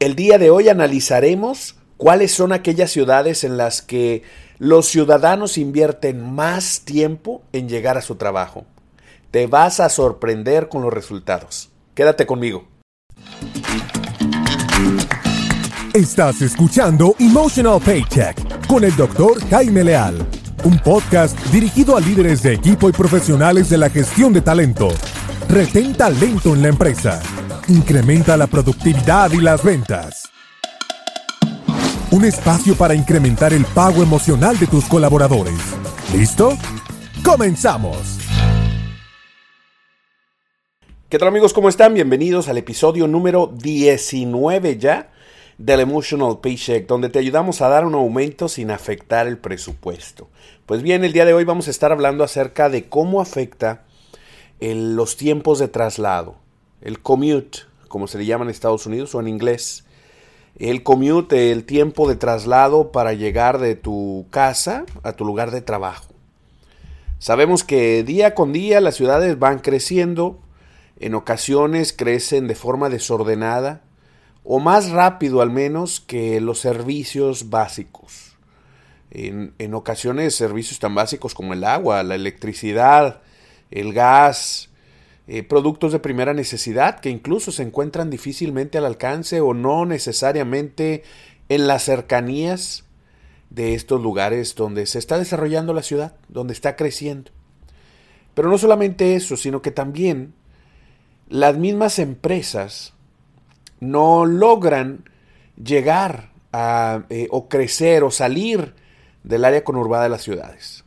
El día de hoy analizaremos cuáles son aquellas ciudades en las que los ciudadanos invierten más tiempo en llegar a su trabajo. Te vas a sorprender con los resultados. Quédate conmigo. Estás escuchando Emotional Paycheck con el doctor Jaime Leal, un podcast dirigido a líderes de equipo y profesionales de la gestión de talento. Retén talento en la empresa Incrementa la productividad y las ventas. Un espacio para incrementar el pago emocional de tus colaboradores. ¿Listo? ¡Comenzamos! ¿Qué tal amigos? ¿Cómo están? Bienvenidos al episodio número 19 ya del Emotional Paycheck, donde te ayudamos a dar un aumento sin afectar el presupuesto. Pues bien, el día de hoy vamos a estar hablando acerca de cómo afecta los tiempos de traslado el commute, como se le llama en Estados Unidos o en inglés. El commute, el tiempo de traslado para llegar de tu casa a tu lugar de trabajo. Sabemos que día con día las ciudades van creciendo, en ocasiones crecen de forma desordenada o más rápido al menos que los servicios básicos. En, en ocasiones servicios tan básicos como el agua, la electricidad, el gas, eh, productos de primera necesidad que incluso se encuentran difícilmente al alcance o no necesariamente en las cercanías de estos lugares donde se está desarrollando la ciudad, donde está creciendo. Pero no solamente eso, sino que también las mismas empresas no logran llegar a, eh, o crecer o salir del área conurbada de las ciudades.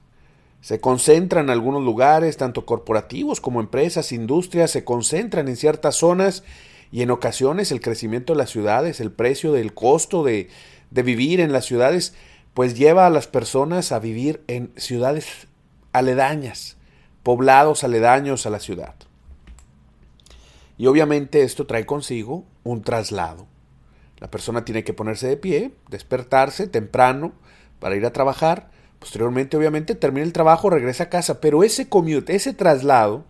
Se concentran en algunos lugares, tanto corporativos como empresas, industrias, se concentran en ciertas zonas y en ocasiones el crecimiento de las ciudades, el precio del costo de, de vivir en las ciudades, pues lleva a las personas a vivir en ciudades aledañas, poblados aledaños a la ciudad. Y obviamente esto trae consigo un traslado. La persona tiene que ponerse de pie, despertarse temprano para ir a trabajar, Posteriormente, obviamente, termina el trabajo, regresa a casa, pero ese commute, ese traslado,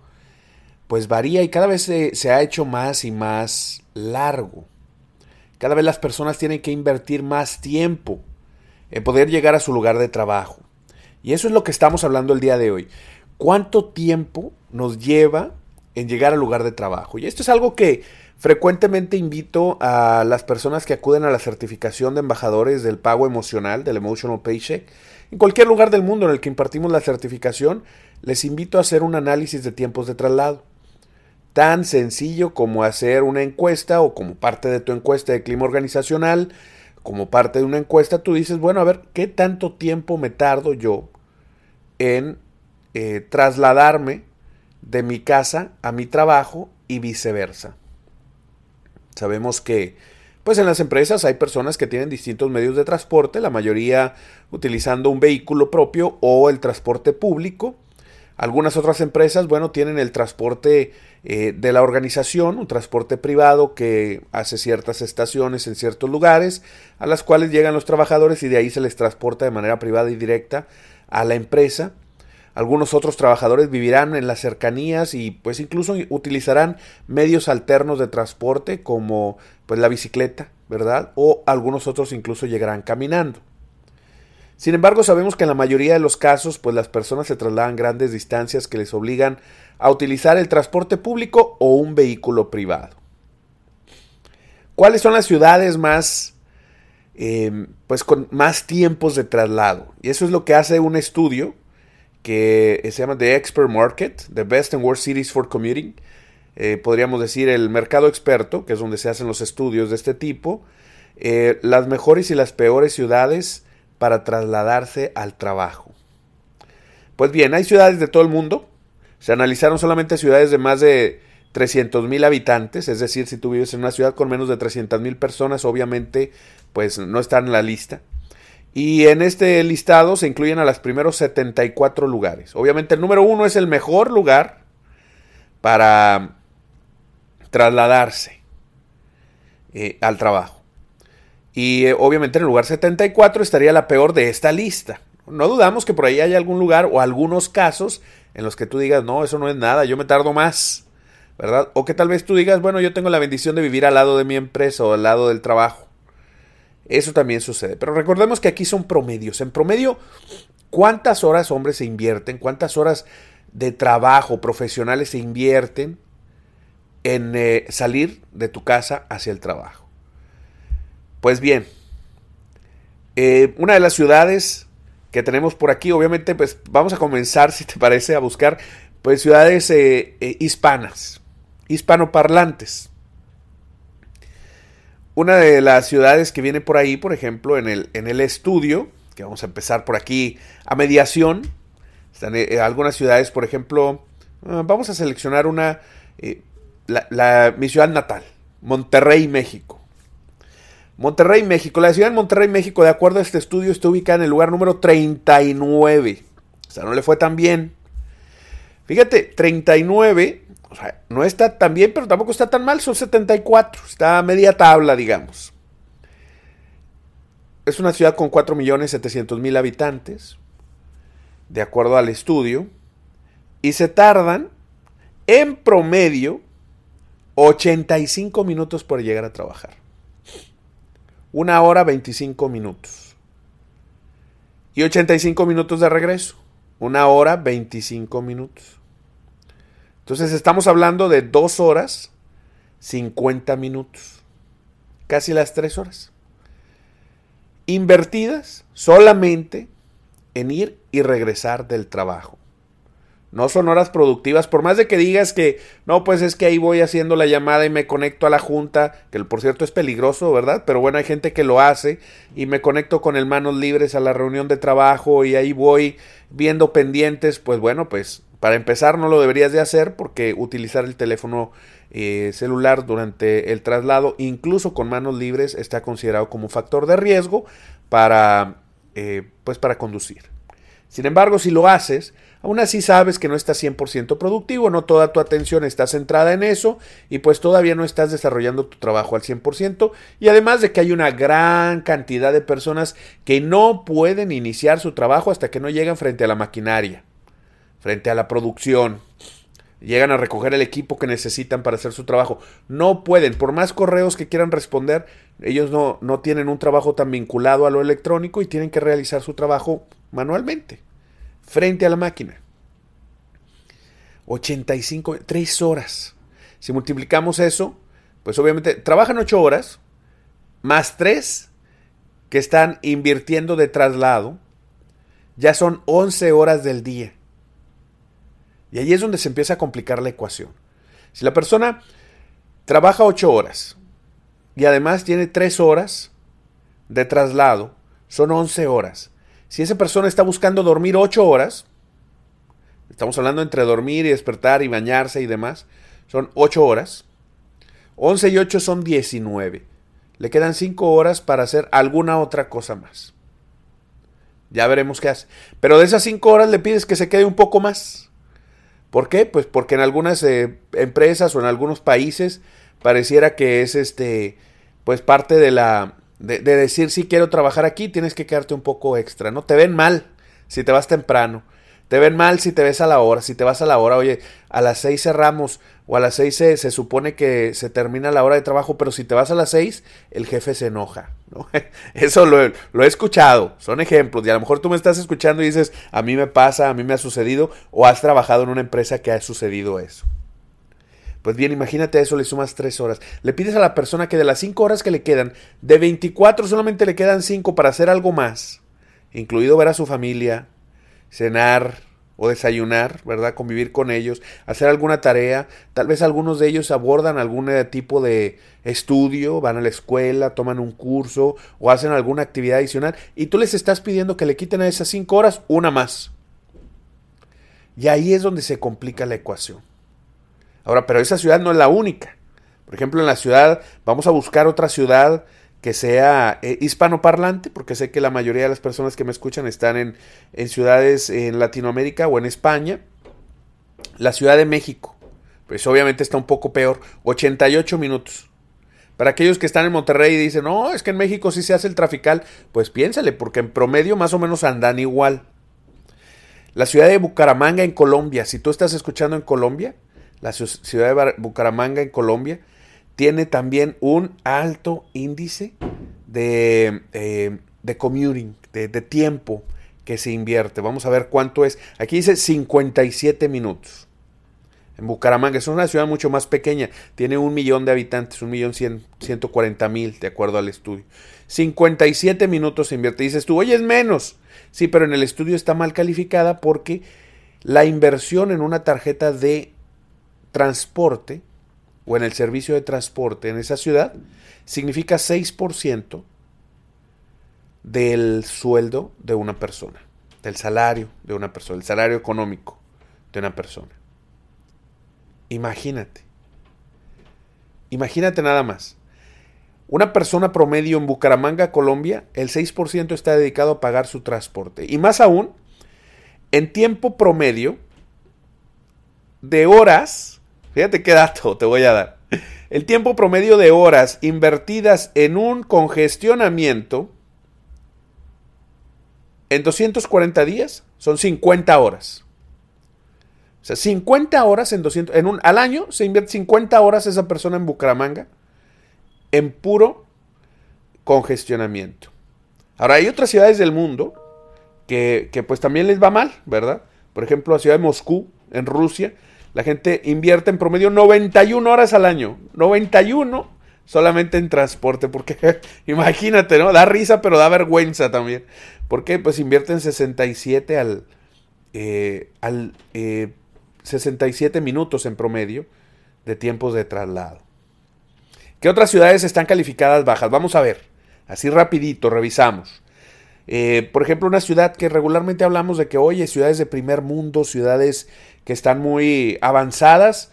pues varía y cada vez se, se, ha hecho más y más largo. Cada vez las personas tienen que invertir más tiempo en poder llegar a su lugar de trabajo. Y eso es lo que estamos hablando el día de hoy. ¿Cuánto tiempo nos lleva en llegar al lugar de trabajo? Y esto es algo que frecuentemente invito a las personas que acuden a la certificación de embajadores del pago emocional, del Emotional Paycheck, en cualquier lugar del mundo en el que impartimos la certificación, les invito a hacer un análisis de tiempos de traslado. Tan sencillo como hacer una encuesta o como parte de tu encuesta de clima organizacional, como parte de una encuesta, tú dices, bueno, a ver, ¿qué tanto tiempo me tardo yo en eh, trasladarme de mi casa a mi trabajo y viceversa? Sabemos que pues en las empresas hay personas que tienen distintos medios de transporte, la mayoría utilizando un vehículo propio o el transporte público. Algunas otras empresas, bueno, tienen el transporte eh, de la organización, un transporte privado que hace ciertas estaciones en ciertos lugares, a las cuales llegan los trabajadores y de ahí se les transporta de manera privada y directa a la empresa. Algunos otros trabajadores vivirán en las cercanías y pues incluso utilizarán medios alternos de transporte como pues la bicicleta, ¿verdad? O algunos otros incluso llegarán caminando. Sin embargo, sabemos que en la mayoría de los casos pues las personas se trasladan grandes distancias que les obligan a utilizar el transporte público o un vehículo privado. ¿Cuáles son las ciudades más em, pues con más tiempos de traslado? Y eso es lo que hace un estudio que se llama The Expert Market, The Best and Worst Cities for Commuting. Eh, podríamos decir el mercado experto, que es donde se hacen los estudios de este tipo, eh, las mejores y las peores ciudades para trasladarse al trabajo. Pues bien, hay ciudades de todo el mundo. Se analizaron solamente ciudades de más de 300 mil habitantes, es decir, si tú vives en una ciudad con menos de 300 mil personas, obviamente, pues no están en la lista. Y en este listado se incluyen a los primeros 74 lugares. Obviamente el número uno es el mejor lugar para trasladarse eh, al trabajo. Y eh, obviamente en el lugar 74 estaría la peor de esta lista. No dudamos que por ahí haya algún lugar o algunos casos en los que tú digas, no, eso no es nada, yo me tardo más. ¿verdad? O que tal vez tú digas, bueno, yo tengo la bendición de vivir al lado de mi empresa o al lado del trabajo. Eso también sucede. Pero recordemos que aquí son promedios. En promedio, ¿cuántas horas, hombres, se invierten? ¿Cuántas horas de trabajo profesionales se invierten en eh, salir de tu casa hacia el trabajo? Pues bien, eh, una de las ciudades que tenemos por aquí, obviamente, pues vamos a comenzar, si te parece, a buscar pues ciudades eh, hispanas, hispanoparlantes. Una de las ciudades que viene por ahí, por ejemplo, en el, en el estudio, que vamos a empezar por aquí a mediación, están algunas ciudades, por ejemplo, ah, vamos a seleccionar una, la, mi ciudad natal, Monterrey, México. Monterrey, México. La ciudad de Monterrey, México, de acuerdo a este estudio, está ubicada en el lugar número 39. O sea, no le fue tan bien. Fíjate, 39 o sea, no está tan bien, pero tampoco está tan mal, son 74, está a media tabla, digamos. Es una ciudad con 4.700.000 habitantes, de acuerdo al estudio, y se tardan en promedio 85 minutos por llegar a trabajar. Una hora 25 minutos. Y 85 minutos de regreso. Una hora 25 minutos. Entonces estamos hablando de dos horas 50 minutos. Casi las tres horas. Invertidas solamente en ir y regresar del trabajo. No son horas productivas, por más de que digas que no, pues es que ahí voy haciendo la llamada y me conecto a la junta, que por cierto es peligroso, ¿verdad? Pero bueno, hay gente que lo hace y me conecto con el manos libres a la reunión de trabajo y ahí voy viendo pendientes, pues bueno, pues para empezar, no lo deberías de hacer porque utilizar el teléfono eh, celular durante el traslado, incluso con manos libres, está considerado como factor de riesgo para, eh, pues para conducir. Sin embargo, si lo haces, aún así sabes que no estás 100% productivo, no toda tu atención está centrada en eso y pues todavía no estás desarrollando tu trabajo al 100% y además de que hay una gran cantidad de personas que no pueden iniciar su trabajo hasta que no llegan frente a la maquinaria frente a la producción. Llegan a recoger el equipo que necesitan para hacer su trabajo. No pueden, por más correos que quieran responder, ellos no, no tienen un trabajo tan vinculado a lo electrónico y tienen que realizar su trabajo manualmente, frente a la máquina. 85, 3 horas. Si multiplicamos eso, pues obviamente trabajan 8 horas, más 3 que están invirtiendo de traslado, ya son 11 horas del día. Y ahí es donde se empieza a complicar la ecuación. Si la persona trabaja 8 horas y además tiene 3 horas de traslado, son 11 horas. Si esa persona está buscando dormir 8 horas, estamos hablando entre dormir y despertar y bañarse y demás, son 8 horas. 11 y 8 son 19. Le quedan 5 horas para hacer alguna otra cosa más. Ya veremos qué hace. Pero de esas 5 horas le pides que se quede un poco más. ¿Por qué? Pues porque en algunas eh, empresas o en algunos países pareciera que es este, pues parte de la, de, de, decir si quiero trabajar aquí, tienes que quedarte un poco extra, ¿no? Te ven mal si te vas temprano. Te ven mal si te ves a la hora, si te vas a la hora, oye, a las seis cerramos o a las seis se, se, supone que se termina la hora de trabajo, pero si te vas a las seis, el jefe se enoja. ¿no? Eso lo, lo, he escuchado, son ejemplos, y a lo mejor tú me estás escuchando y dices, a mí me pasa, a mí me ha sucedido, o has trabajado en una empresa que ha sucedido eso. Pues bien, imagínate eso, le sumas tres horas. Le pides a la persona que de las cinco horas que le quedan, de 24 solamente le quedan cinco para hacer algo más, incluido ver a su familia, cenar o desayunar, ¿verdad? Convivir con ellos, hacer alguna tarea. Tal vez algunos de ellos abordan algún tipo de estudio, van a la escuela, toman un curso o hacen alguna actividad adicional y tú les estás pidiendo que le quiten a esas cinco horas una más. Y ahí es donde se complica la ecuación. Ahora, pero esa ciudad no es la única. Por ejemplo, en la ciudad, vamos a buscar otra ciudad que sea eh, hispanoparlante, porque sé que la mayoría de las personas que me escuchan están en, en, ciudades en Latinoamérica o en España. La Ciudad de México, pues obviamente está un poco peor, 88 minutos. Para aquellos que están en Monterrey y dicen, no, es que en México sí se hace el trafical, pues piénsale, porque en promedio más o menos andan igual. La ciudad de Bucaramanga en Colombia, si tú estás escuchando en Colombia, la ciudad de Bucaramanga en Colombia, tiene también un alto índice de, eh, de commuting, de, de, tiempo que se invierte. Vamos a ver cuánto es. Aquí dice 57 minutos. En Bucaramanga es una ciudad mucho más pequeña, tiene un millón de habitantes, un millón ciento cuarenta mil, de acuerdo al estudio. 57 minutos se invierte. dices tú, oye, es menos. Sí, pero en el estudio está mal calificada porque la inversión en una tarjeta de transporte o en el servicio de transporte en esa ciudad significa 6% del sueldo de una persona, del salario de una persona, el salario económico de una persona. Imagínate. Imagínate nada más. Una persona promedio en Bucaramanga, Colombia, el 6% está dedicado a pagar su transporte. Y más aún, en tiempo promedio de horas, fíjate qué dato te voy a dar. El tiempo promedio de horas invertidas en un congestionamiento en 240 días son 50 horas. O sea, 50 horas en 200, en un, al año se invierte 50 horas esa persona en Bucaramanga en puro congestionamiento. Ahora, hay otras ciudades del mundo que, que, pues también les va mal, ¿verdad? Por ejemplo, la ciudad de Moscú, en Rusia, la gente invierte en promedio 91 horas al año. 91 solamente en transporte, porque imagínate, ¿no? Da risa, pero da vergüenza también. ¿Por qué? Pues invierten 67 al, eh, al eh, 67 minutos en promedio de tiempos de traslado. ¿Qué otras ciudades están calificadas bajas? Vamos a ver, así rapidito, revisamos. Eh, por ejemplo, una ciudad que regularmente hablamos de que, oye, ciudades de primer mundo, ciudades que están muy avanzadas,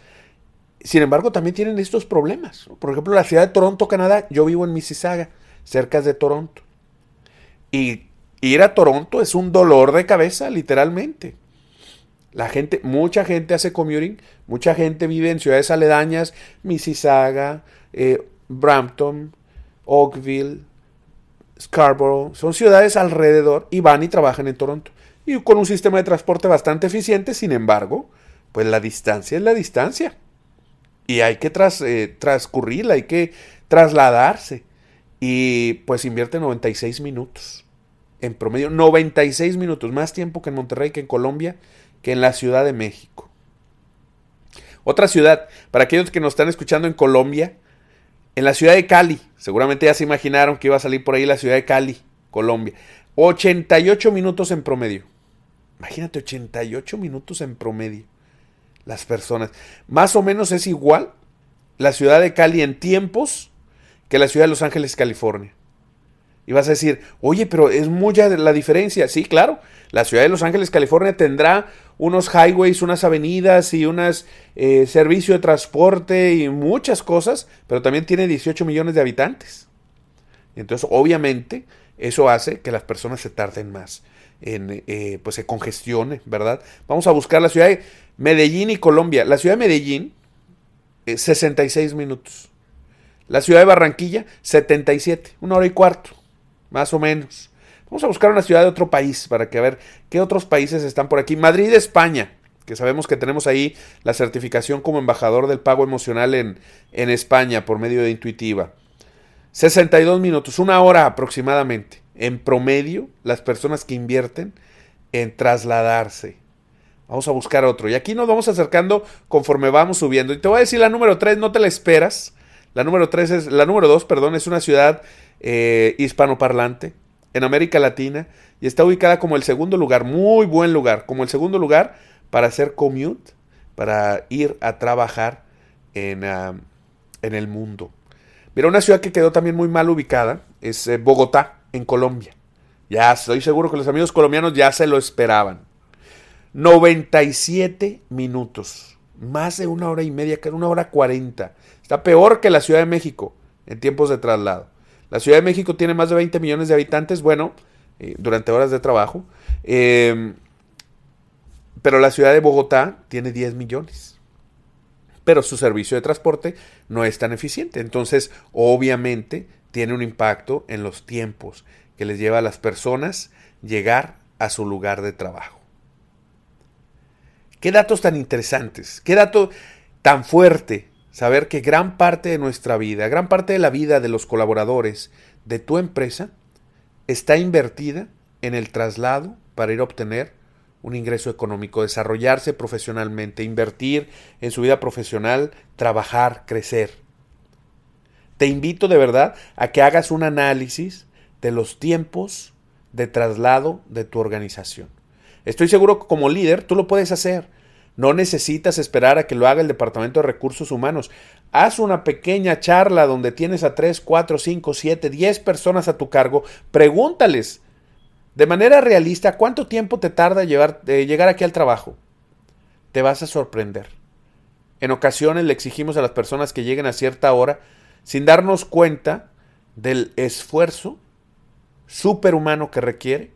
sin embargo, también tienen estos problemas. Por ejemplo, la ciudad de Toronto, Canadá, yo vivo en Mississauga, cerca de Toronto. Y ir a Toronto es un dolor de cabeza, literalmente. La gente, mucha gente hace commuting, mucha gente vive en ciudades aledañas, Mississauga, eh, Brampton, Oakville, Scarborough, son ciudades alrededor y van y trabajan en Toronto. Y con un sistema de transporte bastante eficiente, sin embargo, pues la distancia es la distancia. Y hay que tras, eh, transcurrirla, hay que trasladarse. Y pues invierte 96 minutos. En promedio, 96 minutos, más tiempo que en Monterrey, que en Colombia, que en la Ciudad de México. Otra ciudad, para aquellos que nos están escuchando en Colombia, en la ciudad de Cali, seguramente ya se imaginaron que iba a salir por ahí la ciudad de Cali, Colombia. 88 minutos en promedio. Imagínate, 88 minutos en promedio. Las personas. Más o menos es igual la ciudad de Cali en tiempos que la ciudad de Los Ángeles, California. Y vas a decir, oye, pero es mucha la diferencia. Sí, claro. La ciudad de Los Ángeles, California tendrá unos highways, unas avenidas y un eh, servicio de transporte y muchas cosas, pero también tiene 18 millones de habitantes. Entonces, obviamente, eso hace que las personas se tarden más, en, eh, pues se congestione, ¿verdad? Vamos a buscar la ciudad de Medellín y Colombia. La ciudad de Medellín, 66 minutos. La ciudad de Barranquilla, 77, una hora y cuarto más o menos. Vamos a buscar una ciudad de otro país para que a ver qué otros países están por aquí. Madrid, España, que sabemos que tenemos ahí la certificación como embajador del pago emocional en, en España por medio de Intuitiva. 62 minutos, una hora aproximadamente. En promedio, las personas que invierten en trasladarse. Vamos a buscar otro. Y aquí nos vamos acercando conforme vamos subiendo. Y te voy a decir la número 3, no te la esperas. La número 3 es, la número 2, perdón, es una ciudad eh, hispanoparlante en América Latina y está ubicada como el segundo lugar, muy buen lugar, como el segundo lugar para hacer commute, para ir a trabajar en, ah, en el mundo. Mira, una ciudad que quedó también muy mal ubicada es eh, Bogotá, en Colombia. Ya estoy seguro que los amigos colombianos ya se lo esperaban. 97 minutos. Más de una hora y media, que una hora cuarenta. Está peor que la Ciudad de México en tiempos de traslado. La Ciudad de México tiene más de 20 millones de habitantes, bueno, eh, durante horas de trabajo. Em, pero la ciudad de Bogotá tiene 10 millones. Pero su servicio de transporte no es tan eficiente. Entonces, obviamente, tiene un impacto en los tiempos que les lleva a las personas llegar a su lugar de trabajo. Qué datos tan interesantes. Qué dato tan fuerte saber que gran parte de nuestra vida, gran parte de la vida de los colaboradores de tu empresa está invertida en el traslado para ir a obtener un ingreso económico, desarrollarse profesionalmente, invertir en su vida profesional, trabajar, crecer. Te invito de verdad a que hagas un análisis de los tiempos de traslado de tu organización. Estoy seguro que como líder tú lo puedes hacer. No necesitas esperar a que lo haga el Departamento de Recursos Humanos. Haz una pequeña charla donde tienes a 3, 4, 5, 7, 10 personas a tu cargo. Pregúntales de manera realista cuánto tiempo te tarda llegar aquí al trabajo. Te vas a sorprender. En ocasiones le exigimos a las personas que lleguen a cierta hora sin darnos cuenta del esfuerzo superhumano que requiere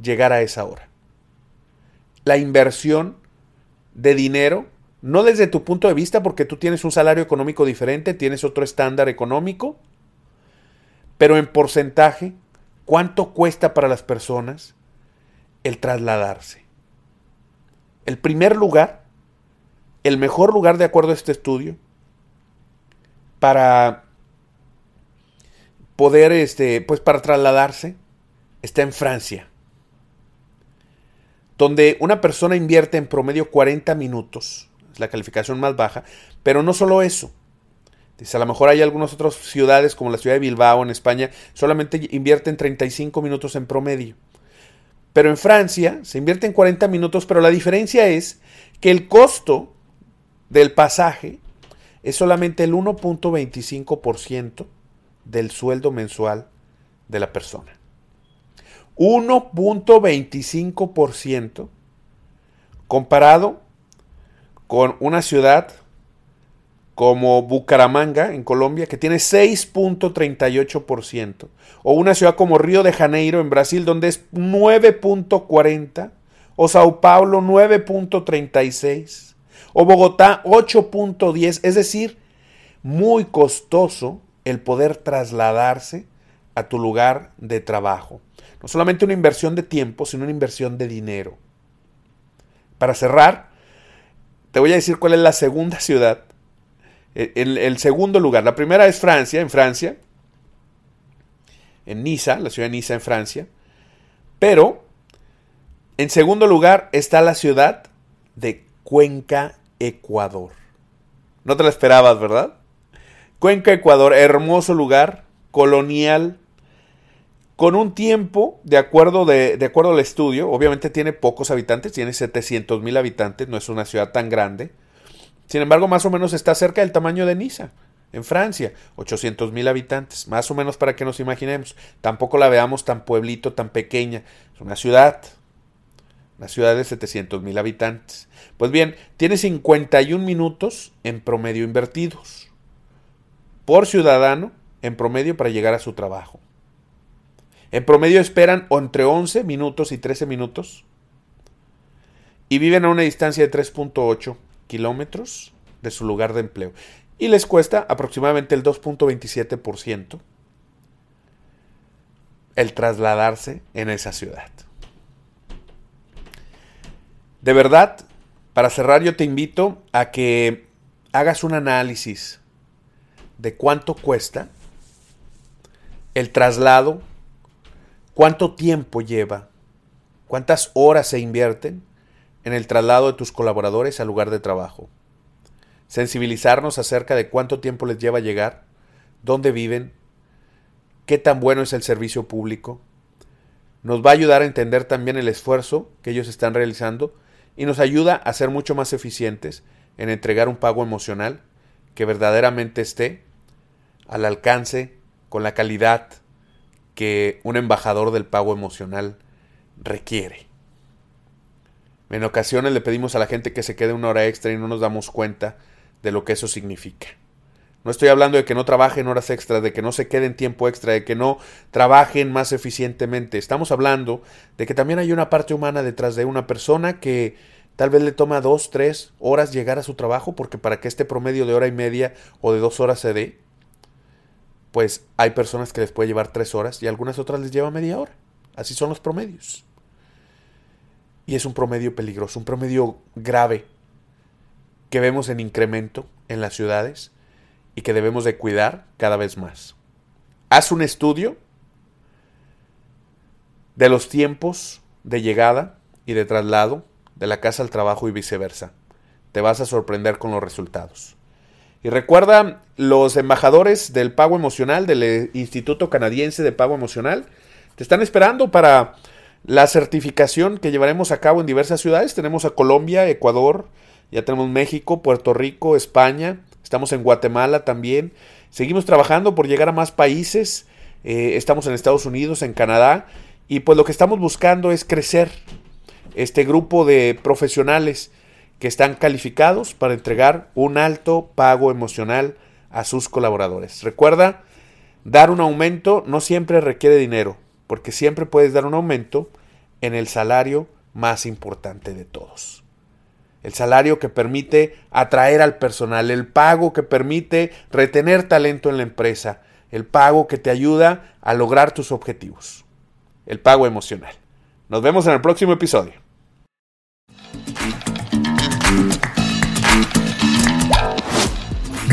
llegar a esa hora. La inversión de dinero, no desde tu punto de vista, porque tú tienes un salario económico diferente, tienes otro estándar económico, pero en porcentaje, ¿cuánto cuesta para las personas el trasladarse? El primer lugar, el mejor lugar de acuerdo a este estudio, para poder, este, pues para trasladarse, está en Francia donde una persona invierte en promedio 40 minutos, es la calificación más baja, pero no solo eso. Dice, a lo mejor hay algunas otras ciudades como la ciudad de Bilbao en España, solamente invierten 35 minutos en promedio. Pero en Francia se invierte en 40 minutos, pero la diferencia es que el costo del pasaje es solamente el 1.25% del sueldo mensual de la persona. 1.25% comparado con una ciudad como Bucaramanga en Colombia que tiene 6.38% o una ciudad como Río de Janeiro en Brasil donde es 9.40 o Sao Paulo 9.36 o Bogotá 8.10 es decir muy costoso el poder trasladarse a tu lugar de trabajo no solamente una inversión de tiempo, sino una inversión de dinero. Para cerrar, te voy a decir cuál es la segunda ciudad. El, segundo lugar. La primera es Francia, en Francia. En Niza, la ciudad de Niza en Francia. Pero, en segundo lugar está la ciudad de Cuenca, Ecuador. No te la esperabas, ¿verdad? Cuenca, Ecuador, hermoso lugar, colonial, con un tiempo, de acuerdo, de, acuerdo al estudio, obviamente tiene pocos habitantes, tiene 700 mil habitantes, no es una ciudad tan grande. Sin embargo, más o menos está cerca del tamaño de Niza, en Francia, 800 mil habitantes, más o menos para que nos imaginemos. Tampoco la veamos tan pueblito, tan pequeña. Es una ciudad, una ciudad de 700 mil habitantes. Pues bien, tiene 51 minutos en promedio invertidos por ciudadano en promedio para llegar a su trabajo. En promedio esperan entre 11 minutos y 13 minutos y viven a una distancia de 3.8 kilómetros de su lugar de empleo. Y les cuesta aproximadamente el 2.27% el trasladarse en esa ciudad. De verdad, para cerrar yo te invito a que hagas un análisis de cuánto cuesta el traslado ¿Cuánto tiempo lleva? ¿Cuántas horas se invierten en el traslado de tus colaboradores al lugar de trabajo? Sensibilizarnos acerca de cuánto tiempo les lleva llegar, dónde viven, qué tan bueno es el servicio público. Nos va a ayudar a entender también el esfuerzo que ellos están realizando y nos ayuda a ser mucho más eficientes en entregar un pago emocional que verdaderamente esté al alcance, con la calidad, que un embajador del pago emocional requiere. En ocasiones le pedimos a la gente que se quede una hora extra y no nos damos cuenta de lo que eso significa. No estoy hablando de que no trabajen horas extras, de que no se queden tiempo extra, de que no trabajen más eficientemente. Estamos hablando de que también hay una parte humana detrás de una persona que tal vez le toma dos, tres horas llegar a su trabajo, porque para que este promedio de hora y media o de dos horas se dé, pues hay personas que les puede llevar tres horas y algunas otras les lleva media hora. Así son los promedios. Y es un promedio peligroso, un promedio grave que vemos en incremento en las ciudades y que debemos de cuidar cada vez más. Haz un estudio de los tiempos de llegada y de traslado de la casa al trabajo y viceversa. Te vas a sorprender con los resultados. Y recuerda, los embajadores del pago emocional, del Instituto Canadiense de Pago Emocional, te están esperando para la certificación que llevaremos a cabo en diversas ciudades. Tenemos a Colombia, Ecuador, ya tenemos México, Puerto Rico, España, estamos en Guatemala también. Seguimos trabajando por llegar a más países. Eh, estamos en Estados Unidos, en Canadá. Y pues lo que estamos buscando es crecer este grupo de profesionales que están calificados para entregar un alto pago emocional a sus colaboradores. Recuerda, dar un aumento no siempre requiere dinero, porque siempre puedes dar un aumento en el salario más importante de todos. El salario que permite atraer al personal, el pago que permite retener talento en la empresa, el pago que te ayuda a lograr tus objetivos, el pago emocional. Nos vemos en el próximo episodio.